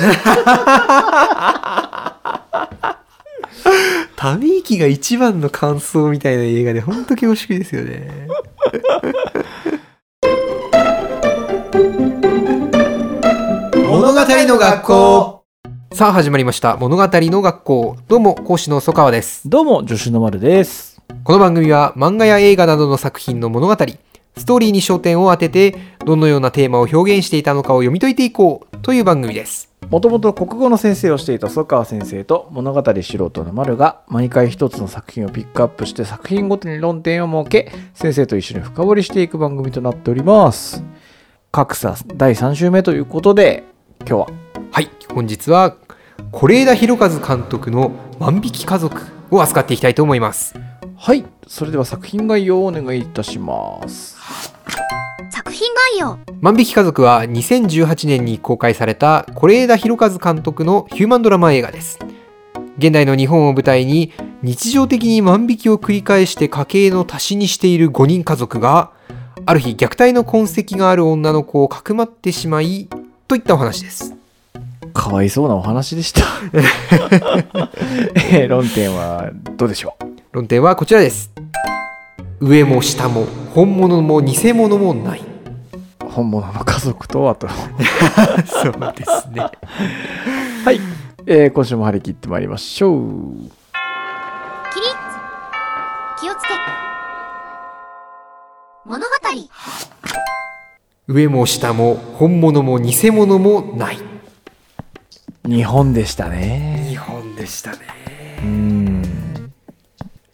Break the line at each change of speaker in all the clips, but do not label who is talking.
ため息が一番の感想みたいな映画で本当恐縮ですよね。物語の学校。さあ始まりました。物語の学校。どうも講師の曽川です。
どうも、助手の丸です。
この番組は漫画や映画などの作品の物語ストーリーに焦点を当ててどのようなテーマを表現していたのかを読み解いていこうという番組です
もともと国語の先生をしていた曽川先生と物語素人の丸が毎回一つの作品をピックアップして作品ごとに論点を設け先生と一緒に深掘りしていく番組となっております。格差第3週目ということで今日は
はい本日は是枝裕和監督の「万引き家族」を扱っていきたいと思います
はいそれでは作品概要をお願いいたします。
作品概要。
万引き家族は2018年に公開された是枝裕和監督のヒューマンドラマ映画です。現代の日本を舞台に日常的に万引きを繰り返して家計の足しにしている5人家族がある日虐待の痕跡がある女の子をかくまってしまいといったお話です。
かわいそうなお話でした。えー論点はどうでしょう？
論点はこちらです上も下も本物も偽物もない。
本物の家族とあと。
そうですね。
はい、えー今週も張り切ってまいりましょう。
起立。気をつけ。物語。
上も下も本物も偽物もない。
日本でしたね。
日本でしたね。
うーん。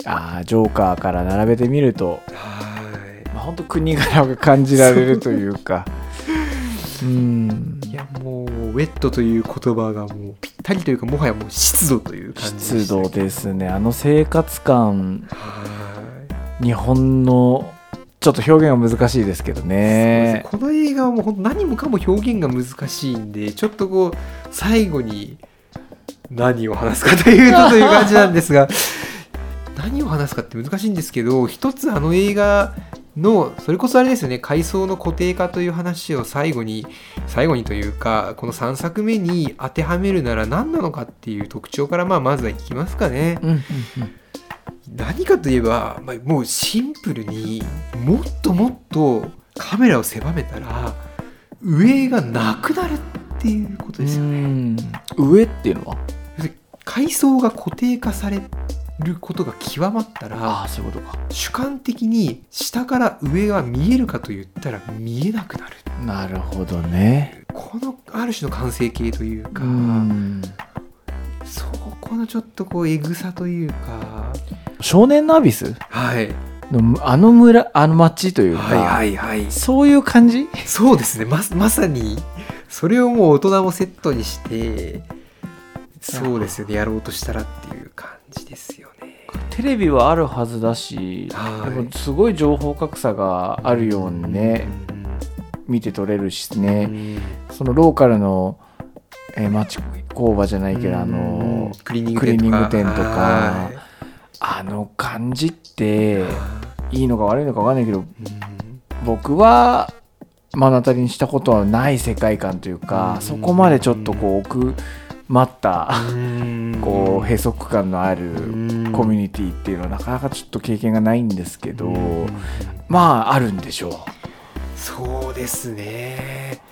ああ、ジョーカーから並べてみると、
は
まあ、本当国柄が感じられるというか。うーん。
いいやもうウェットという言葉がもうぴったりというかもはやもう湿度という感じで
湿度ですね。あの生活感、
はい
日本の、ちょっと表現は難しいですけどね。
この映画はもう本当何もかも表現が難しいんでちょっとこう最後に何を話すかというとという感じなんですが何を話すかって難しいんですけど一つあの映画のそれこそあれですよね階層の固定化という話を最後に最後にというかこの3作目に当てはめるなら何なのかっていう特徴からまあまずはいきますかね。
うんうんうん
何かといえば、まあ、もうシンプルにもっともっとカメラを狭めたら上がなくなるっていうことですよね。
うん上っていうのは？
要するに階層が固定化されることが極まったら
ああ、そういうことか。
主観的に下から上が見えるかと言ったら見えなくなる。
なるほどね。
このある種の完成形というか、
うん。
そこのちょっとこうエグさというか。
少年のアビス？
はい。
のあの村あの町というか、
はいはいはい。
そういう感じ？
そうですね。ままさにそれをもう大人もセットにしてそうですよね。やろうとしたらっていう感じですよ。ね。
テレビはあるはずだし、
はい。
でもすごい情報格差があるようにね、見て取れるし
うん。
ね、そのローカルの、えー町工場じゃないけど、あの
クリーニング店とか。
あの感じってい。いのか悪いのか分かんないけど僕は目の当たりにしたことはない世界観というか、
うん。
そこまでちょっとこう奥まった、
うん。
こう閉塞感のある
うん。
コミュニティっていうのはなかなかちょっと経験がないんですけど、
うん。
まああるんでしょう。
そうですね。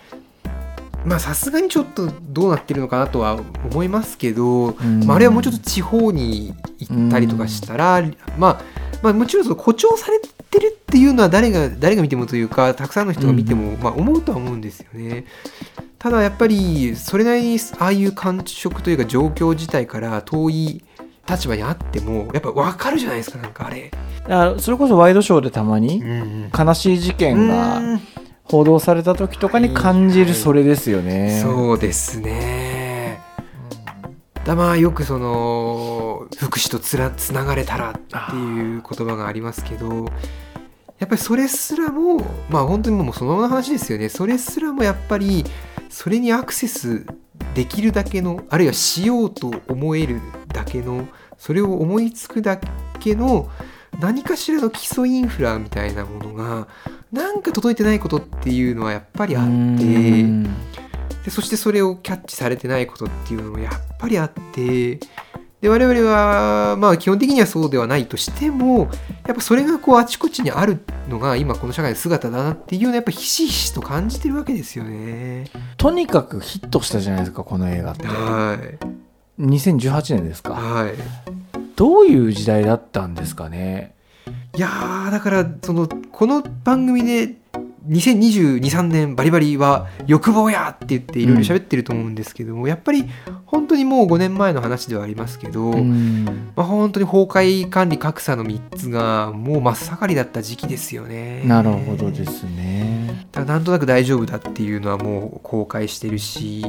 まあさすがにちょっとどうなってるのかなとは思いますけど、
ん。
まあ、あれはもうちょっと地方に行ったりとかしたら、まあ、まあもちろんその誇張されてるっていうのは誰が誰が見てもというかたくさんの人が見ても、まあ、思うとは思うんですよね。ただやっぱりそれなりにああいう感触というか状況自体から遠い立場にあってもやっぱ分かるじゃないですかなんかあれ。
だからそれこそワイドショーでたまに
うん
悲しい事件が報道された時とかに感じるそれですよね。
そうですね。だまあよくその福祉とつらつながれたらっていう言葉がありますけどやっぱりそれすらもまあ本当にもうそのままの話ですよねそれすらもやっぱりそれにアクセスできるだけのあるいはしようと思えるだけのそれを思いつくだけの何かしらの基礎インフラみたいなものがなんか届いてないことっていうのはやっぱりあって。
うん
でそしてそれをキャッチされてないことっていうのもやっぱりあってで我々はまあ基本的にはそうではないとしてもやっぱそれがこうあちこちにあるのが今この社会の姿だなっていうのはやっぱひしひしと感じてるわけですよね。
とにかくヒットしたじゃないですかこの映画って。
はい。
2018年ですか。
はい。
どういう時代だったんですかね。
いやーだからそのこの番組で2022,3年バリバリは欲望やって言っていろいろ喋ってると思うんですけども、やっぱり本当にもう5年前の話ではありますけど、
うん
まあ、本当に崩壊管理格差の3つがもう真っ盛りだった時期ですよね。
なるほどですね
だなんとなく大丈夫だっていうのはもう公開してるし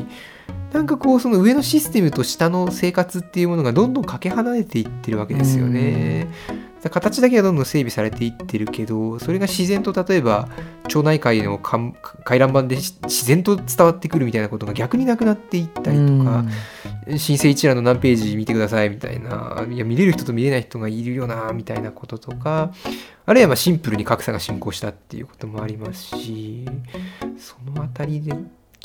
なんかこうその上のシステムと下の生活っていうものがどんどんかけ離れていってるわけですよね。だから形だけはどんどん整備されていってるけどそれが自然と例えば町内会の看回覧板でし自然と伝わってくるみたいなことが逆になくなっていったりとか、申請一覧の何ページ見てくださいみたいないや見れる人と見れない人がいるよなみたいなこととかあるいはまあシンプルに格差が進行したっていうこともありますしそのあたりで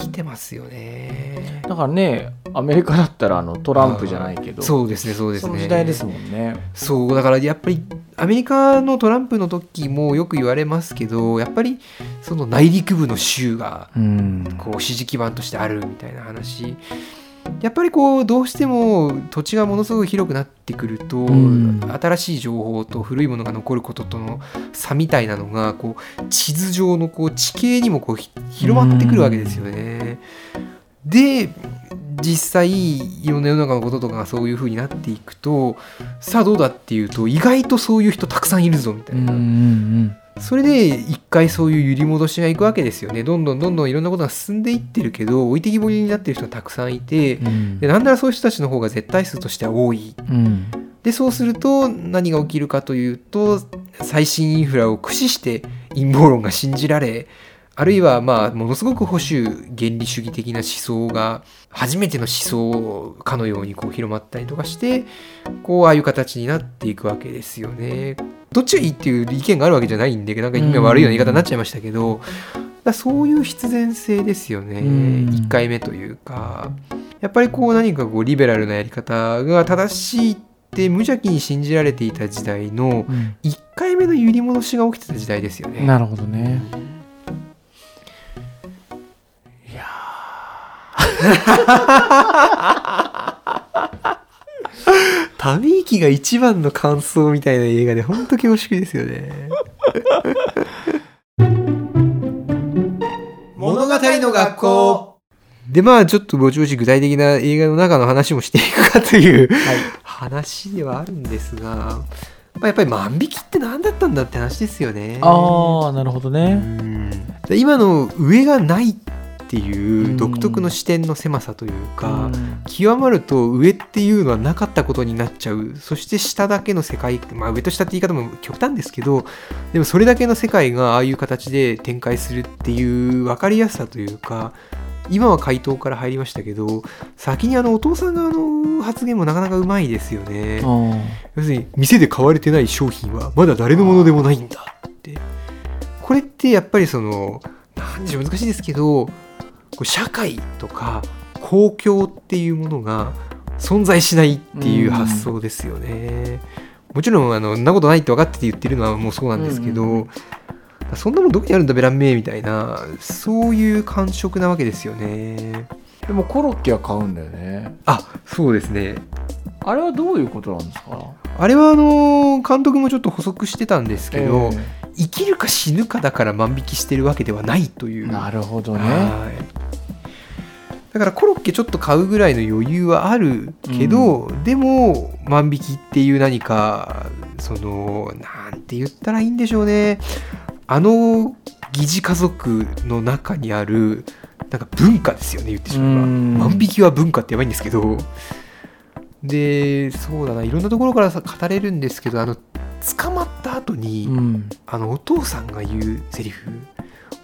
来てますよね。
だからねアメリカだったらあのトランプじゃないけど
そうですねそうですね。
その時代ですもんね
そうだからやっぱりアメリカのトランプの時もよく言われますけどやっぱりその内陸部の州が
うん
こう支持基盤としてあるみたいな話やっぱりこうどうしても土地がものすごく広くなってくると、
ん
新しい情報と古いものが残ることとの差みたいなのがこう地図上のこう地形にもこうひ広まってくるわけですよね。で実際いろんな世の中のこととかがそういう風になっていくとさあどうだっていうと意外とそういう人たくさんいるぞみたいな。
うんうん
それで一回そういう揺り戻しがいくわけですよね。どんどんどんどんいろんなことが進んでいってるけど置いてきぼりになってる人がたくさんいて
うん
でなんならそういう人たちの方が絶対数としては多い。
うん
でそうすると何が起きるかというと最新インフラを駆使して陰謀論が信じられあるいはまあものすごく保守原理主義的な思想が初めての思想かのようにこう広まったりとかしてこうああいう形になっていくわけですよね。どっちがいいっていう意見があるわけじゃないんでなんか意味が悪いような言い方になっちゃいましたけど、だそういう必然性ですよね、
うん。
1回目というか。やっぱりこう何かこうリベラルなやり方が正しいって無邪気に信じられていた時代の
うん。
1回目の揺り戻しが起きてた時代ですよね。
なるほどね。いや
ため息が一番の感想みたいな映画で本当恐縮ですよね。物語の学校でまあちょっとぼちぼち具体的な映画の中の話もしていくかという話ではあるんですが、まあ、やっぱり万引きって何だったんだって話ですよね。
ああなるほど
う
ね
今の上がないっていう独特の視点の狭さというか、極まると上っていうのはなかったことになっちゃう。そして下だけの世界まあ上と下って言い方も極端ですけどでもそれだけの世界がああいう形で展開するっていう分かりやすさというか今は回答から入りましたけど先にあのお父さん側の発言もなかなかうまいですよね。要するに店で買われてない商品はまだ誰のものでもないんだって。これってやっぱりそのなんでしょう難しいですけど社会とか公共っていうものが存在しないっていう発想ですよね。もちろんあのそんなことないって分かってて言ってるのはもうそうなんですけど、
うん
そんなもんどこにあるんだベランメイみたいなそういう感触なわけですよね。
でもコロッケは買うんだよね。
あそうですね。
あれはどういうことなんですか？
あれはあの監督もちょっと補足してたんですけど、
え
生きるか死ぬかだから万引きしてるわけではないという。
えなるほどね。
はい。だからコロッケちょっと買うぐらいの余裕はあるけど、でも万引きっていう何かそのなんて言ったらいいんでしょうね。あの疑似家族の中にあるなんか文化ですよね言ってしまえば。
うん。
万引きは文化ってやばいんですけどでそうだないろんなところからさ語れるんですけどあの捕まった後に、
うん。
あのお父さんが言うセリフ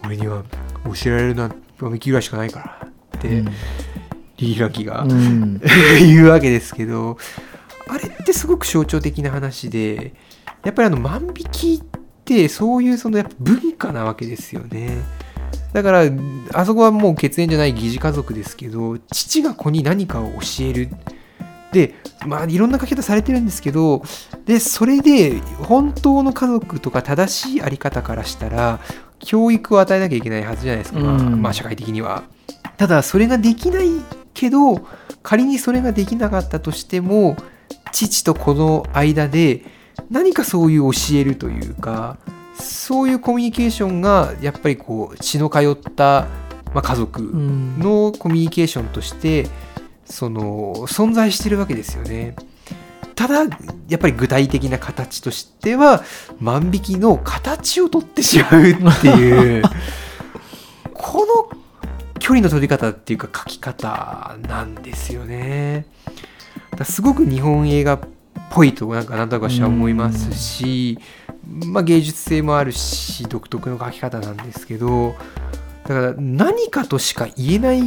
俺には教えられるのは万引きぐらいしかないからって、リリー・ランキーが、
うん。
言うわけですけどあれってすごく象徴的な話でやっぱりあの万引きってそういうそのやっぱ文化なわけですよね。だからあそこはもう血縁じゃない疑似家族ですけど父が子に何かを教えるでまあいろんな書き方されてるんですけどでそれで本当の家族とか正しいあり方からしたら教育を与えなきゃいけないはずじゃないですか、ままあ社会的には。ただそれができないけど仮にそれができなかったとしても父と子の間で何かそういう教えるというかそういうコミュニケーションがやっぱりこう血の通った、まあ、家族
うん。
のコミュニケーションとしてその存在してるわけですよね。ただやっぱり具体的な形としては万引きの形を取ってしまうっていう この距離の取り方っていうか書き方なんですよね。すごく日本映画っぽいとなんかなんとか私は思いますし、まあ、芸術性もあるし独特の書き方なんですけどだから何かとしか言えない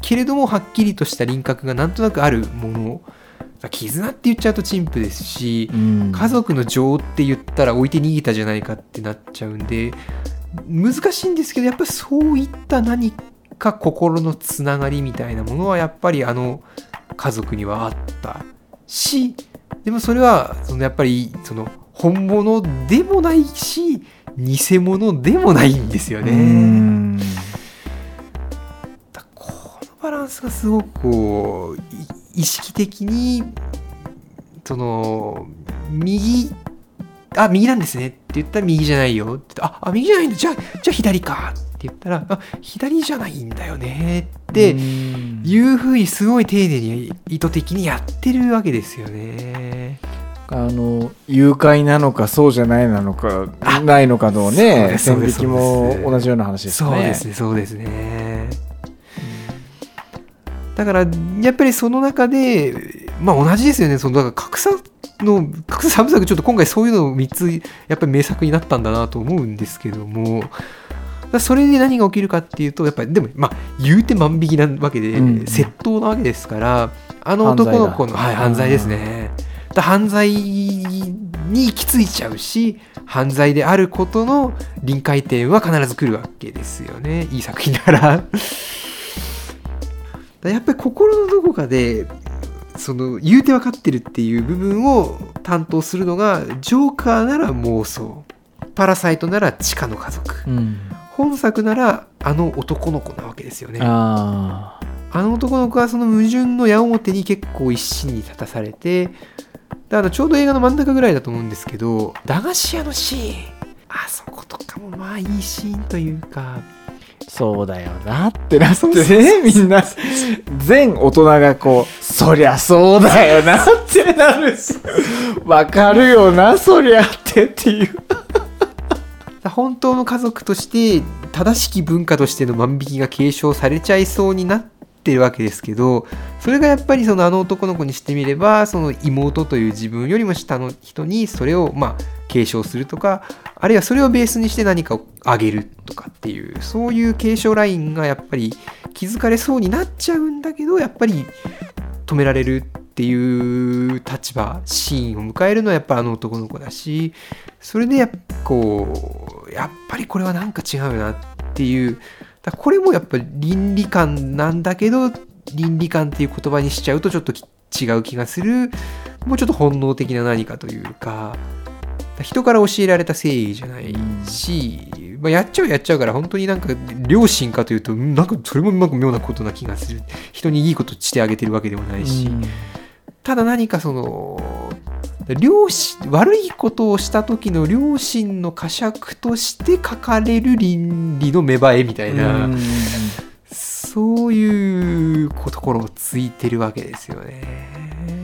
けれどもはっきりとした輪郭がなんとなくあるもの絆って言っちゃうと陳腐ですし
うん。
家族の情って言ったら置いて逃げたじゃないかってなっちゃうんで難しいんですけどやっぱりそういった何か心のつながりみたいなものはやっぱりあの家族にはあったしでもそれはそのやっぱりその本物でもないし偽物でもないんですよね。このバランスがすごくこうい意識的にその右あ右なんですね。って言ったら右じゃないよ。ってああ右じゃないんだ。じゃあじゃあ左か。って言ったらあ左じゃないんだよね。って
うん。
いうふうにすごい丁寧に意図的にやってるわけですよね。
あの誘拐なのかそうじゃないなのか
あ
ないのかのね線引きも同じような話ですね。
そうですねそうですね。だからやっぱりその中でまあ同じですよねそのだから格差の格差3部作ちょっと今回そういうの3つやっぱり名作になったんだなと思うんですけどもそれで何が起きるかっていうとやっぱりでもまあ言うて万引きなわけで、
うん
窃盗なわけですからあの男の子の
犯罪だ
はい、犯罪ですね。だから犯罪に行き着いちゃうし犯罪であることの臨界点は必ず来るわけですよね。いい作品な。ら。だらやっぱり心のどこかでその言うて分かってるっていう部分を担当するのがジョーカーなら妄想。パラサイトなら地下の家族。
うん。
本作ならあの男の子なわけですよね。
あ
あの男の子はその矛盾の矢面に結構一心に立たされて、であのちょうど映画の真ん中ぐらいだと思うんですけど、駄菓子屋のシーン、あそことかもまあいいシーンというか、
ーそうだよなってなってね みんな全大人がこうそりゃそうだよなってなるし。わかるよなそりゃってっていう。
本当の家族として正しき文化としての万引きが継承されちゃいそうになってるわけですけどそれがやっぱりそのあの男の子にしてみればその妹という自分よりも下の人にそれをまあ継承するとかあるいはそれをベースにして何かをあげるとかっていうそういう継承ラインがやっぱり気づかれそうになっちゃうんだけどやっぱり止められるっていう立場シーンを迎えるのはやっぱあの男の子だしそれでやっぱこうやっぱりこれはなんか違うよなっていうだこれもやっぱり倫理観なんだけど倫理観っていう言葉にしちゃうとちょっと違う気がするもうちょっと本能的な何かというか人から教えられた誠意じゃないし、まあ、やっちゃうやっちゃうから本当になんか良心かというとなんかそれもなんか妙なことな気がする。人にいいことしてあげてるわけでもないし、ただ何かその良心悪いことをした時の良心の呵責として書かれる倫理の芽生えみたいな、そういうところをついてるわけですよね。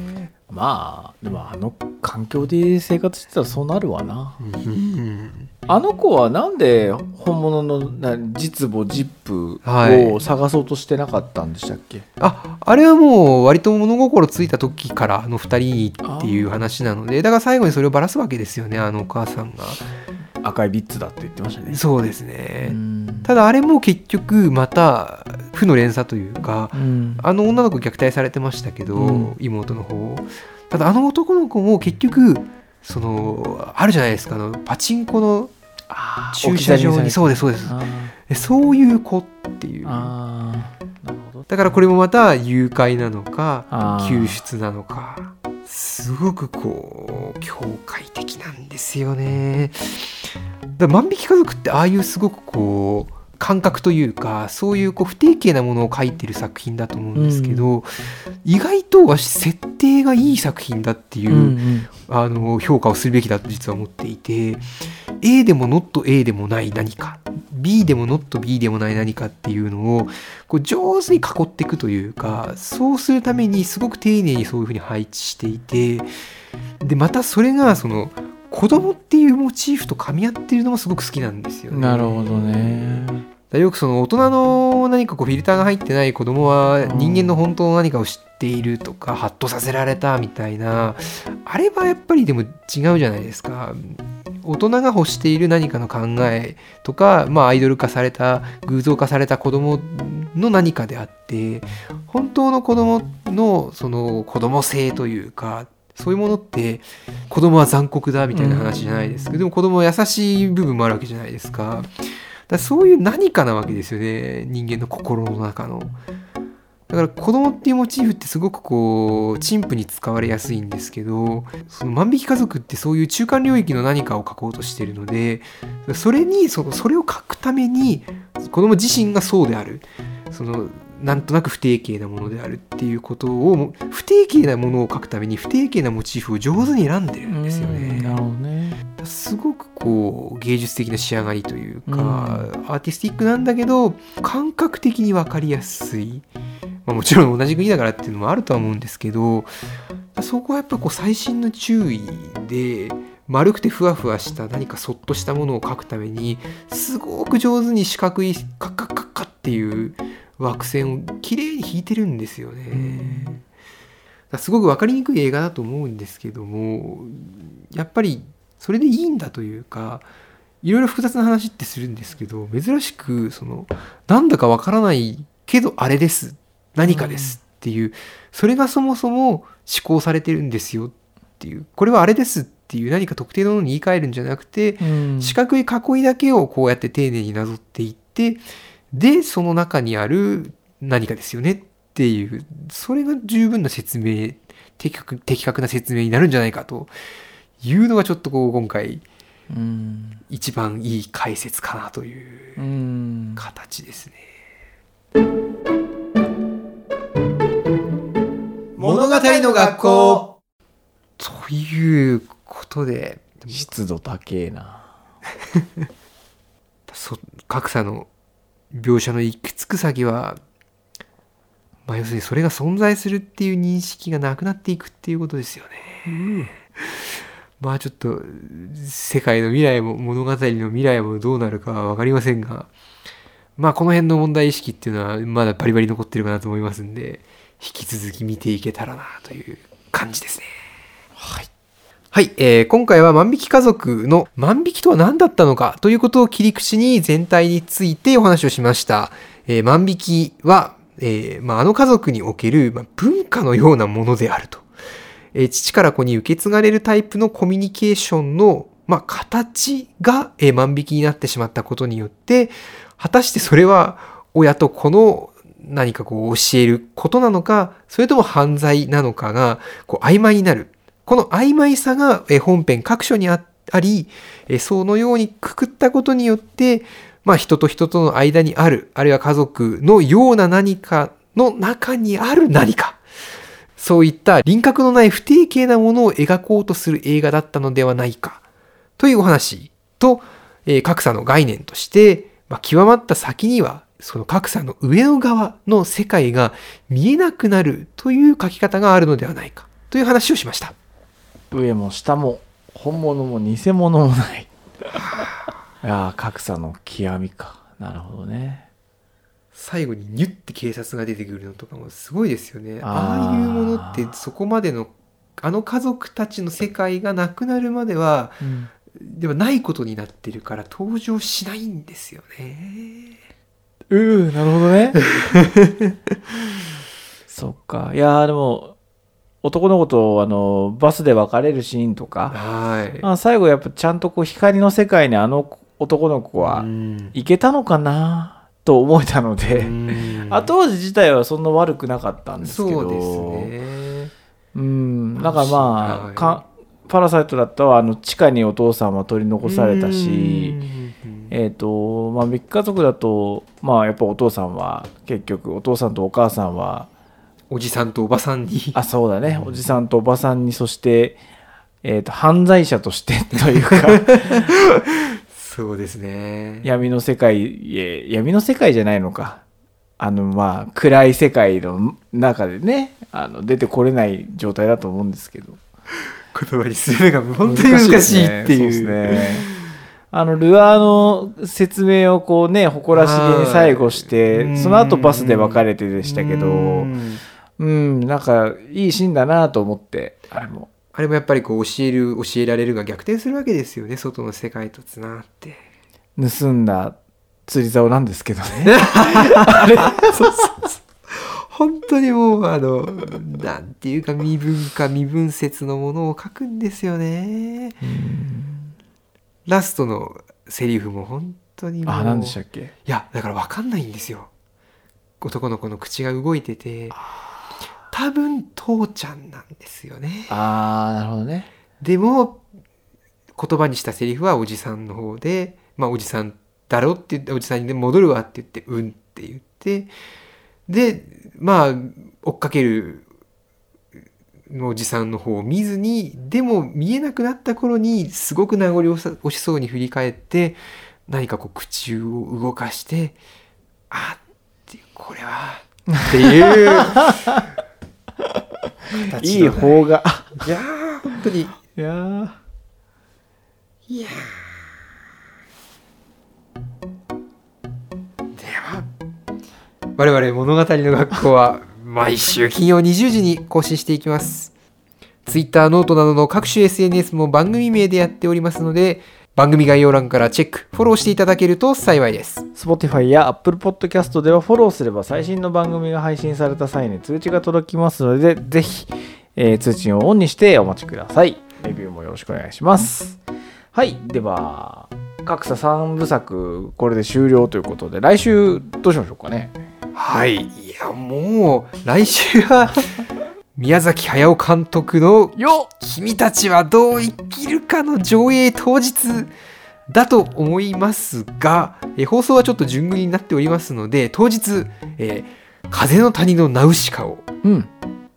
まあでもあの環境で生活してたらそうなるわな。
うん。
あの子はなんで本物のな実母ジップ
はい。
を探そうとしてなかったんでしたっけ、
ああれはもう割と物心ついた時からあの2人にっていう話なのでだから最後にそれをばらすわけですよねあのお母さんが。
赤いビッツだって言ってましたね。
そうですね。
うん
ただあれも結局また負の連鎖というか
うん。
あの女の子虐待されてましたけど、
うん。
妹の方ただあの男の子も結局そのあるじゃないですかあのパチンコの駐車場にそうですそうです。そういう子っていう。だからこれもまた誘拐なのか救出なのかすごくこう境界的なんですよねだ万引き家族ってああいうすごくこう感覚というかそういうこう不定形なものを描いてる作品だと思うんですけど、意外とは設定がいい作品だっていう、
うんうん
あの評価をするべきだと実は思っていて A でも not A でもない何か B でも not B でもない何かっていうのをこう上手に囲っていくというかそうするためにすごく丁寧にそういうふうに配置していてでまたそれがその子供っていうモチーフと噛み合ってるのもすごく好きなんですよね。
なるほどね。
だよくその大人の何かこうフィルターが入ってない子供は
うん
人間の本当の何かを知っているとかハッとさせられたみたいな。あれはやっぱりでも違うじゃないですか。大人が欲している何かの考えとか、まあ、アイドル化された偶像化された子供の何かであって本当の子供のその子供性というかそういうものって子供は残酷だみたいな話じゃないですけど、でも子供は優しい部分もあるわけじゃないですか。だからそういう何かなわけですよね人間の心の中の。だから子供っていうモチーフってすごくこう陳腐に使われやすいんですけどその万引き家族ってそういう中間領域の何かを書こうとしてるのでそれにそのそれを書くために子供自身がそうであるそのなんとなく不定形なものであるっていうことを不定形なものを書くために不定形なモチーフを上手に選んでるんですよね。
なるほどね。
すごくこう芸術的な仕上がりというか、アーティスティックなんだけど感覚的に分かりやすい、まあ、もちろん同じ国だからっていうのもあるとは思うんですけどそこはやっぱこう細心の注意で丸くてふわふわした何かそっとしたものを描くためにすごく上手に四角いカッカッカッカッっていう枠線をきれいに引いてるんですよね。すごく分かりにくい映画だと思うんですけどもやっぱりそれでいいんだというかいろいろ複雑な話ってするんですけど珍しくそのなんだか分からないけどあれです。何かですっていう、それがそもそも思考されてるんですよっていうこれはあれですっていう何か特定のものに言い換えるんじゃなくて、
うん。
四角い囲いだけをこうやって丁寧になぞっていってでその中にある何かですよねっていうそれが十分な説明的確的確な説明になるんじゃないかというのがちょっとこう今回
うん
一番いい解説かなという
うん
形ですね。物語の学校。ということで
湿度高えな。
そ格差の描写の行き着く先は、まあ、要するにそれが存在するっていう認識がなくなっていくっていうことですよね。まあちょっと世界の未来も物語の未来もどうなるかは分かりませんがまあこの辺の問題意識っていうのはまだバリバリ残ってるかなと思いますんで引き続き見ていけたらなという感じですね。はい。はい、えー今回は万引き家族の万引きとは何だったのかということを切り口に全体についてお話をしました。えー万引きは、えーまあ、あの家族における、まあ、文化のようなものであると。えー父から子に受け継がれるタイプのコミュニケーションの、まあ、形が、えー万引きになってしまったことによって、果たしてそれは親と子の何かこう教えることなのか、それとも犯罪なのかがこう曖昧になる。この曖昧さが本編各所にあり、そのようにくくったことによって、まあ人と人との間にある、あるいは家族のような何かの中にある何か。そういった輪郭のない不定形なものを描こうとする映画だったのではないか。というお話と、え格差の概念として、まあ、極まった先には、その格差の上の側の世界が見えなくなるという書き方があるのではないか。という話をしました。
上も下も本物も偽物もない。いやー格差の極みか。なるほどね。
最後にニュッて警察が出てくるのとかもすごいですよね。
あー。
ああいうものってそこまでのあの家族たちの世界がなくなるまではではないことになってるから登場しないんですよね。
うーなるほどね。そっか。いやーでも男の子とあのバスで別れるシーンとか。
はい。
あ最後やっぱちゃんとこう光の世界にあの男の子は
うん。
いけたのかな？と思えたので、
うん。
後味自体はそんな悪くなかったんですけど。
そうですね。
うん。なんかまあ、
はい。
かパラサイトだったらあの地下にお父さんは取り残されたし、
うん。
えっ、とまあビッグ家族だとまあやっぱお父さんは結局お父さんとお母さんは
おじさんとおばさんに。
あそうだね。おじさんとおばさんにそして、えー、と犯罪者としてというか。
そうですね。
闇の世界へ闇の世界じゃないのか。あのまあ暗い世界の中でねあの出てこれない状態だと思うんですけど。
言葉にするのが本当に難しいっていう。
ね。あのルアーの説明をこうね誇らしげに最後し
はい
てその後バスで別れてでしたけ
う
ど
ん
うんなんかいいシーンだなと思ってあれも。
あれもやっぱりこう教える教えられるが逆転するわけですよね外の世界とつながって。
盗んだ釣り竿なんですけどね。
そうそうそう。本当にもうあのなんていうか身分化身分説のものを書くんですよね。ラストのセリフも本当にもう。
あ何でしたっけ？
いやだから分かんないんですよ。男の子の口が動いてて多分父ちゃんなんですよね。
ああなるほどね。
でも言葉にしたセリフはおじさんの方でまあおじさんだろって言っておじさんに戻るわって言ってうんって言ってでまあ追っかけるおじさんの方を見ずにでも見えなくなった頃にすごく名残惜しそうに振り返って何かこう口を動かしてあっていうこれはっていう。形
いい
の
方が
いやー本当に。
いやー。
いやーでは我々物語の学校は毎週金曜20時に更新していきます。Twitter ノートなどの各種 SNS も番組名でやっておりますので番組概要欄からチェックフォローしていただけると幸いです
Spotify や Apple Podcast ではフォローすれば最新の番組が配信された際に通知が届きますので、ぜひ、えー通知をオンにしてお待ちください。レビューもよろしくお願いします。はい、では、格差3部作、これで終了ということで、来週どうしましょうかね。
はいいやもう来週は宮崎駿監督の
よ
君たちはどう生きるかの上映当日だと思いますが、えー放送はちょっと順繰りになっておりますので当日、えー風の谷のナウシカを
うん。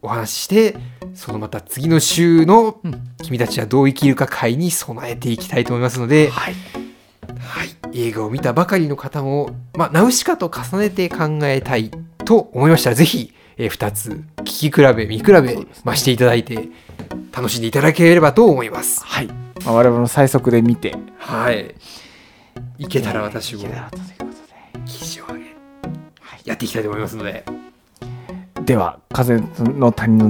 お話ししてそのまた次の週の
うん
君たちはどう生きるか会に備えていきたいと思いますので、
はい。
はい、映画を見たばかりの方も、まあ、ナウシカと重ねて考えたいと思いましたらぜひ、え2つ聞き比べ見比べ、まあ、していただいて楽しんでいただければと思います。
はい。まあ、我々の最速で見て、
はい。いけたら私も
いけたらということ
記事を上げ、やっていきたいと思いますので。
で。では、風の谷の